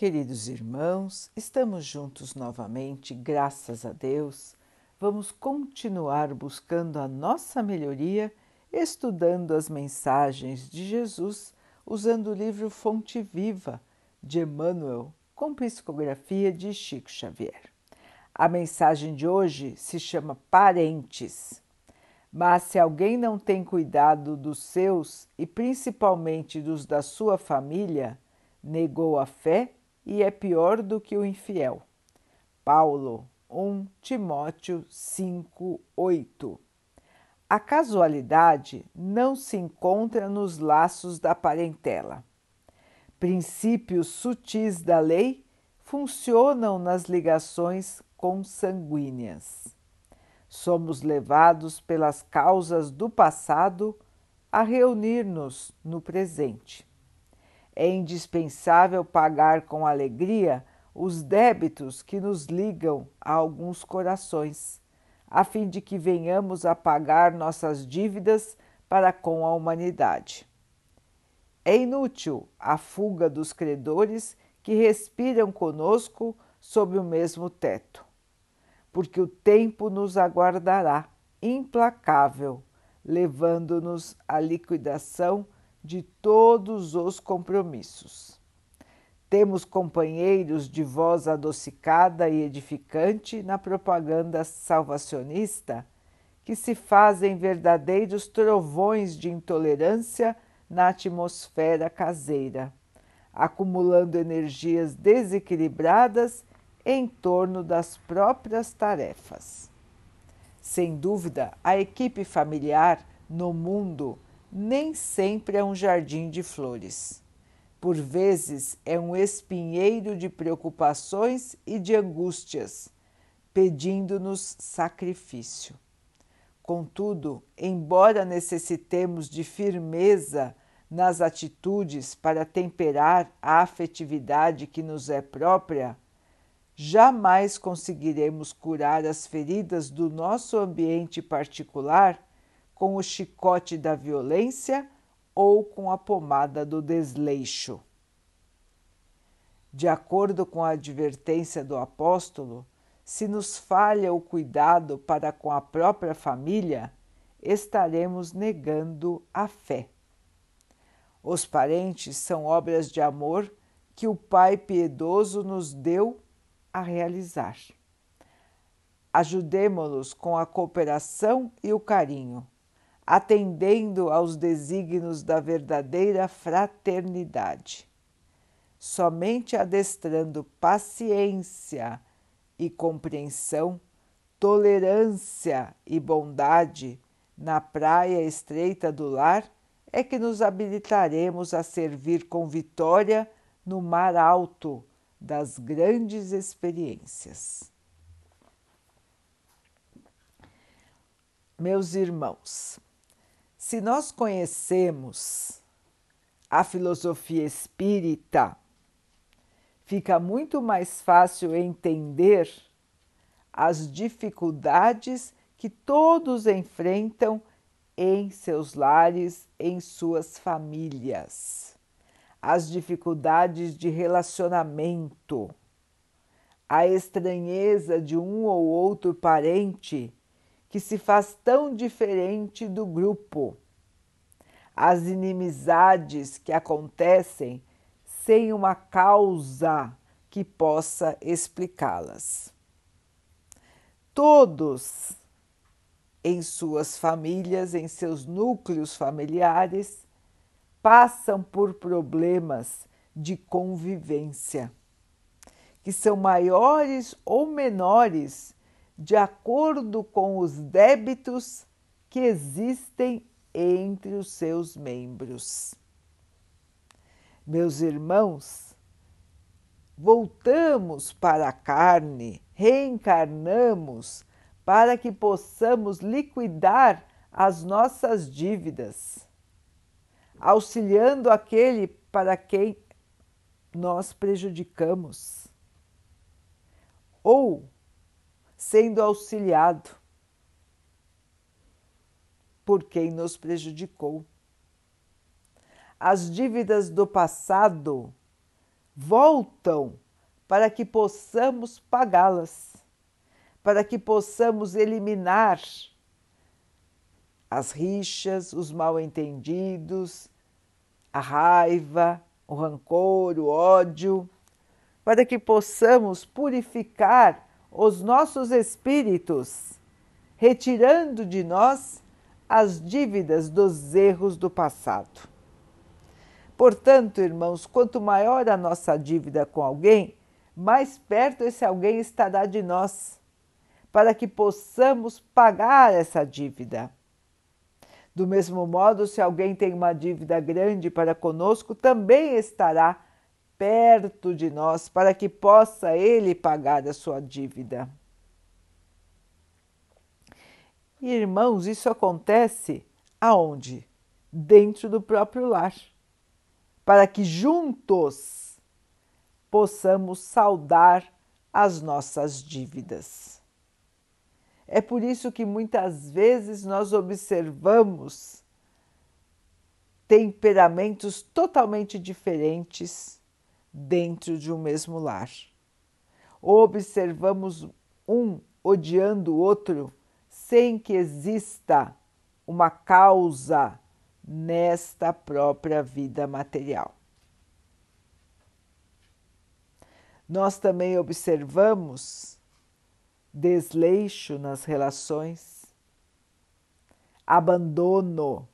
Queridos irmãos, estamos juntos novamente, graças a Deus. Vamos continuar buscando a nossa melhoria, estudando as mensagens de Jesus, usando o livro Fonte Viva de Emmanuel, com psicografia de Chico Xavier. A mensagem de hoje se chama Parentes. Mas se alguém não tem cuidado dos seus e principalmente dos da sua família, negou a fé e é pior do que o infiel. Paulo 1 Timóteo 5, 8 A casualidade não se encontra nos laços da parentela. Princípios sutis da lei funcionam nas ligações consanguíneas. Somos levados pelas causas do passado a reunir-nos no presente é indispensável pagar com alegria os débitos que nos ligam a alguns corações, a fim de que venhamos a pagar nossas dívidas para com a humanidade. É inútil a fuga dos credores que respiram conosco sob o mesmo teto, porque o tempo nos aguardará implacável, levando-nos à liquidação de todos os compromissos. Temos companheiros de voz adocicada e edificante na propaganda salvacionista que se fazem verdadeiros trovões de intolerância na atmosfera caseira, acumulando energias desequilibradas em torno das próprias tarefas. Sem dúvida, a equipe familiar no mundo nem sempre é um jardim de flores. Por vezes é um espinheiro de preocupações e de angústias, pedindo-nos sacrifício. Contudo, embora necessitemos de firmeza nas atitudes para temperar a afetividade que nos é própria, jamais conseguiremos curar as feridas do nosso ambiente particular com o chicote da violência ou com a pomada do desleixo. De acordo com a advertência do apóstolo, se nos falha o cuidado para com a própria família, estaremos negando a fé. Os parentes são obras de amor que o Pai piedoso nos deu a realizar. Ajudemo-los com a cooperação e o carinho atendendo aos desígnios da verdadeira fraternidade. Somente adestrando paciência e compreensão, tolerância e bondade na praia estreita do lar é que nos habilitaremos a servir com vitória no mar alto das grandes experiências. Meus irmãos, se nós conhecemos a filosofia espírita, fica muito mais fácil entender as dificuldades que todos enfrentam em seus lares, em suas famílias, as dificuldades de relacionamento, a estranheza de um ou outro parente que se faz tão diferente do grupo, as inimizades que acontecem sem uma causa que possa explicá-las. Todos em suas famílias, em seus núcleos familiares, passam por problemas de convivência, que são maiores ou menores de acordo com os débitos que existem entre os seus membros. Meus irmãos, voltamos para a carne, reencarnamos para que possamos liquidar as nossas dívidas, auxiliando aquele para quem nós prejudicamos. Ou sendo auxiliado por quem nos prejudicou. As dívidas do passado voltam para que possamos pagá-las, para que possamos eliminar as rixas, os mal-entendidos, a raiva, o rancor, o ódio, para que possamos purificar os nossos espíritos, retirando de nós as dívidas dos erros do passado. Portanto, irmãos, quanto maior a nossa dívida com alguém, mais perto esse alguém estará de nós, para que possamos pagar essa dívida. Do mesmo modo, se alguém tem uma dívida grande para conosco, também estará perto de nós para que possa ele pagar a sua dívida. Irmãos, isso acontece aonde? Dentro do próprio lar, para que juntos possamos saldar as nossas dívidas. É por isso que muitas vezes nós observamos temperamentos totalmente diferentes dentro de um mesmo lar. Observamos um odiando o outro sem que exista uma causa nesta própria vida material. Nós também observamos desleixo nas relações, abandono.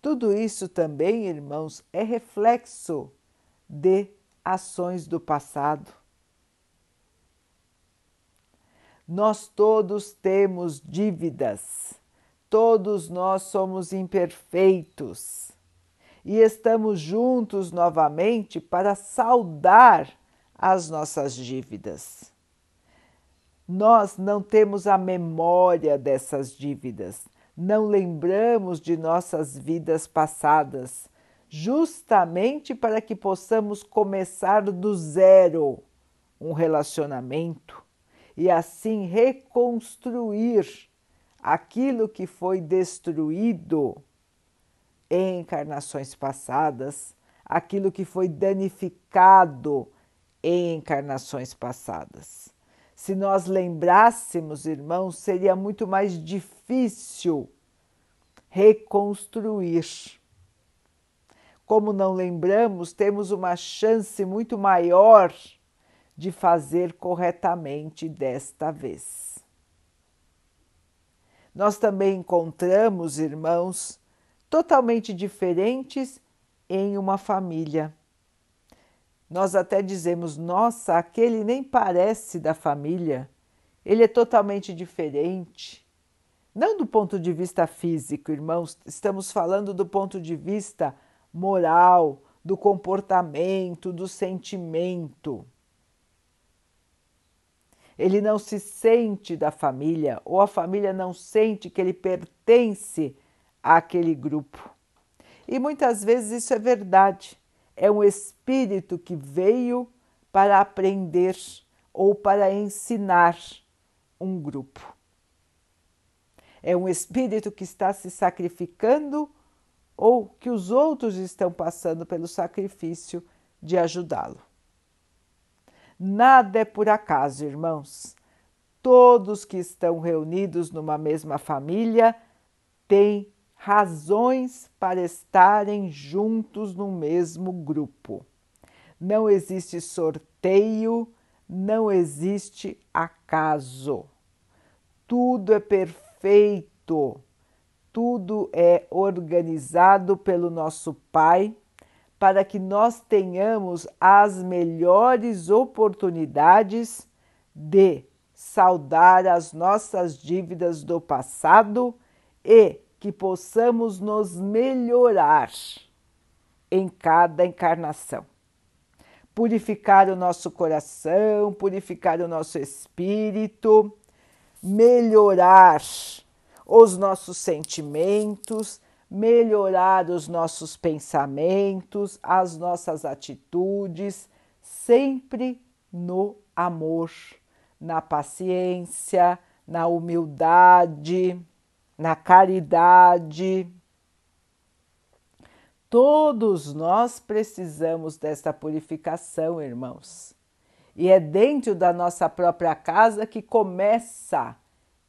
Tudo isso também, irmãos, é reflexo de ações do passado. Nós todos temos dívidas, todos nós somos imperfeitos e estamos juntos novamente para saldar as nossas dívidas. Nós não temos a memória dessas dívidas, não lembramos de nossas vidas passadas, justamente para que possamos começar do zero um relacionamento e assim reconstruir aquilo que foi destruído em encarnações passadas, aquilo que foi danificado em encarnações passadas. Se nós lembrássemos, irmãos, seria muito mais difícil reconstruir. Como não lembramos, temos uma chance muito maior de fazer corretamente desta vez. Nós também encontramos irmãos totalmente diferentes em uma família. Nós até dizemos, nossa, aquele nem parece da família, ele é totalmente diferente. Não do ponto de vista físico, irmãos, estamos falando do ponto de vista moral, do comportamento, do sentimento. Ele não se sente da família, ou a família não sente que ele pertence àquele grupo. E muitas vezes isso é verdade é um espírito que veio para aprender ou para ensinar um grupo. É um espírito que está se sacrificando ou que os outros estão passando pelo sacrifício de ajudá-lo. Nada é por acaso, irmãos. Todos que estão reunidos numa mesma família têm razões para estarem juntos no mesmo grupo. Não existe sorteio, não existe acaso. Tudo é perfeito, tudo é organizado pelo nosso Pai para que nós tenhamos as melhores oportunidades de saldar as nossas dívidas do passado e que possamos nos melhorar em cada encarnação. Purificar o nosso coração, purificar o nosso espírito, melhorar os nossos sentimentos, melhorar os nossos pensamentos, as nossas atitudes, sempre no amor, na paciência, na humildade na caridade. Todos nós precisamos desta purificação, irmãos. E é dentro da nossa própria casa que começa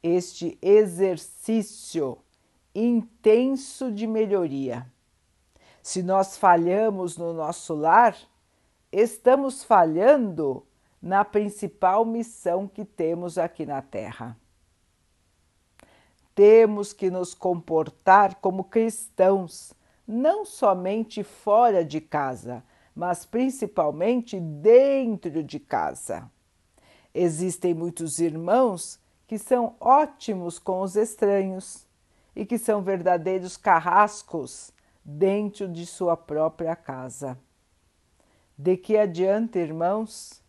este exercício intenso de melhoria. Se nós falhamos no nosso lar, estamos falhando na principal missão que temos aqui na Terra. Temos que nos comportar como cristãos, não somente fora de casa, mas principalmente dentro de casa. Existem muitos irmãos que são ótimos com os estranhos e que são verdadeiros carrascos dentro de sua própria casa. De que adianta, irmãos,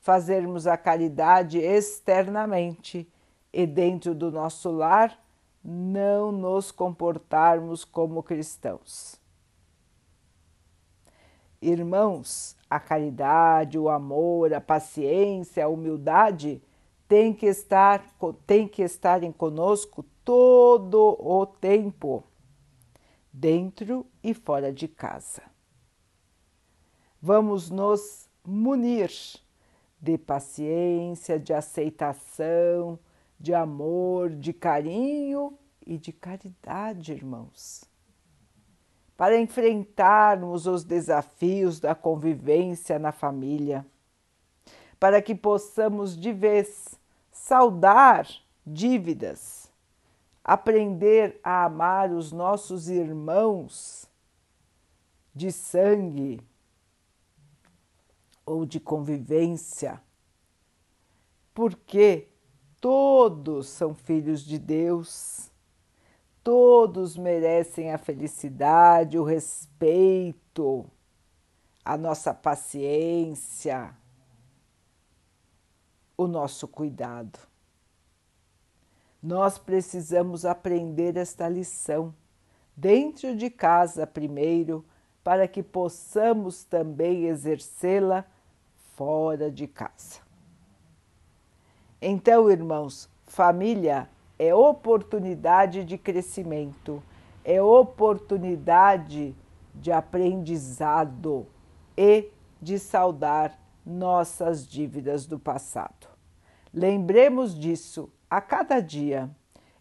fazermos a caridade externamente e dentro do nosso lar não nos comportarmos como cristãos? Irmãos, a caridade, o amor, a paciência, a humildade tem que estar, tem que estarem conosco todo o tempo, dentro e fora de casa. Vamos nos munir de paciência, de aceitação, de amor, de carinho e de caridade, irmãos. Para enfrentarmos os desafios da convivência na família, para que possamos de vez saudar dívidas, aprender a amar os nossos irmãos de sangue ou de convivência, porque todos são filhos de Deus, todos merecem a felicidade, o respeito, a nossa paciência, o nosso cuidado. Nós precisamos aprender esta lição dentro de casa primeiro, para que possamos também exercê-la fora de casa. Então, irmãos, família é oportunidade de crescimento, é oportunidade de aprendizado e de saudar nossas dívidas do passado. Lembremos disso a cada dia,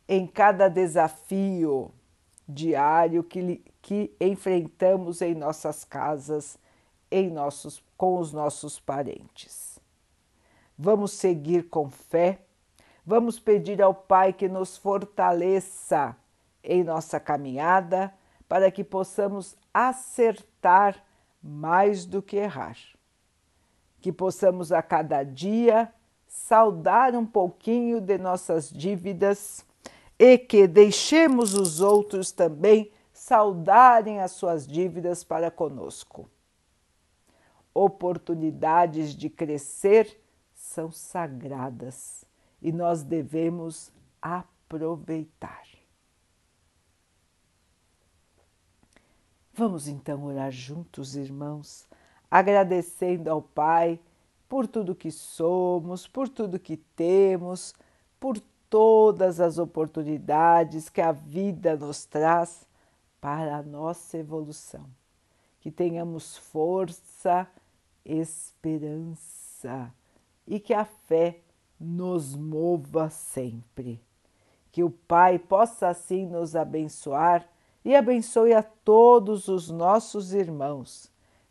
em cada desafio diário que, que enfrentamos em nossas casas, em nossos, com os nossos parentes. Vamos seguir com fé, vamos pedir ao Pai que nos fortaleça em nossa caminhada para que possamos acertar mais do que errar. Que possamos a cada dia saudar um pouquinho de nossas dívidas e que deixemos os outros também saudarem as suas dívidas para conosco. Oportunidades de crescer são sagradas e nós devemos aproveitar. Vamos então orar juntos, irmãos, agradecendo ao Pai por tudo que somos, por tudo que temos, por todas as oportunidades que a vida nos traz para a nossa evolução. Que tenhamos força, esperança e que a fé nos mova sempre. Que o Pai possa assim nos abençoar e abençoe a todos os nossos irmãos.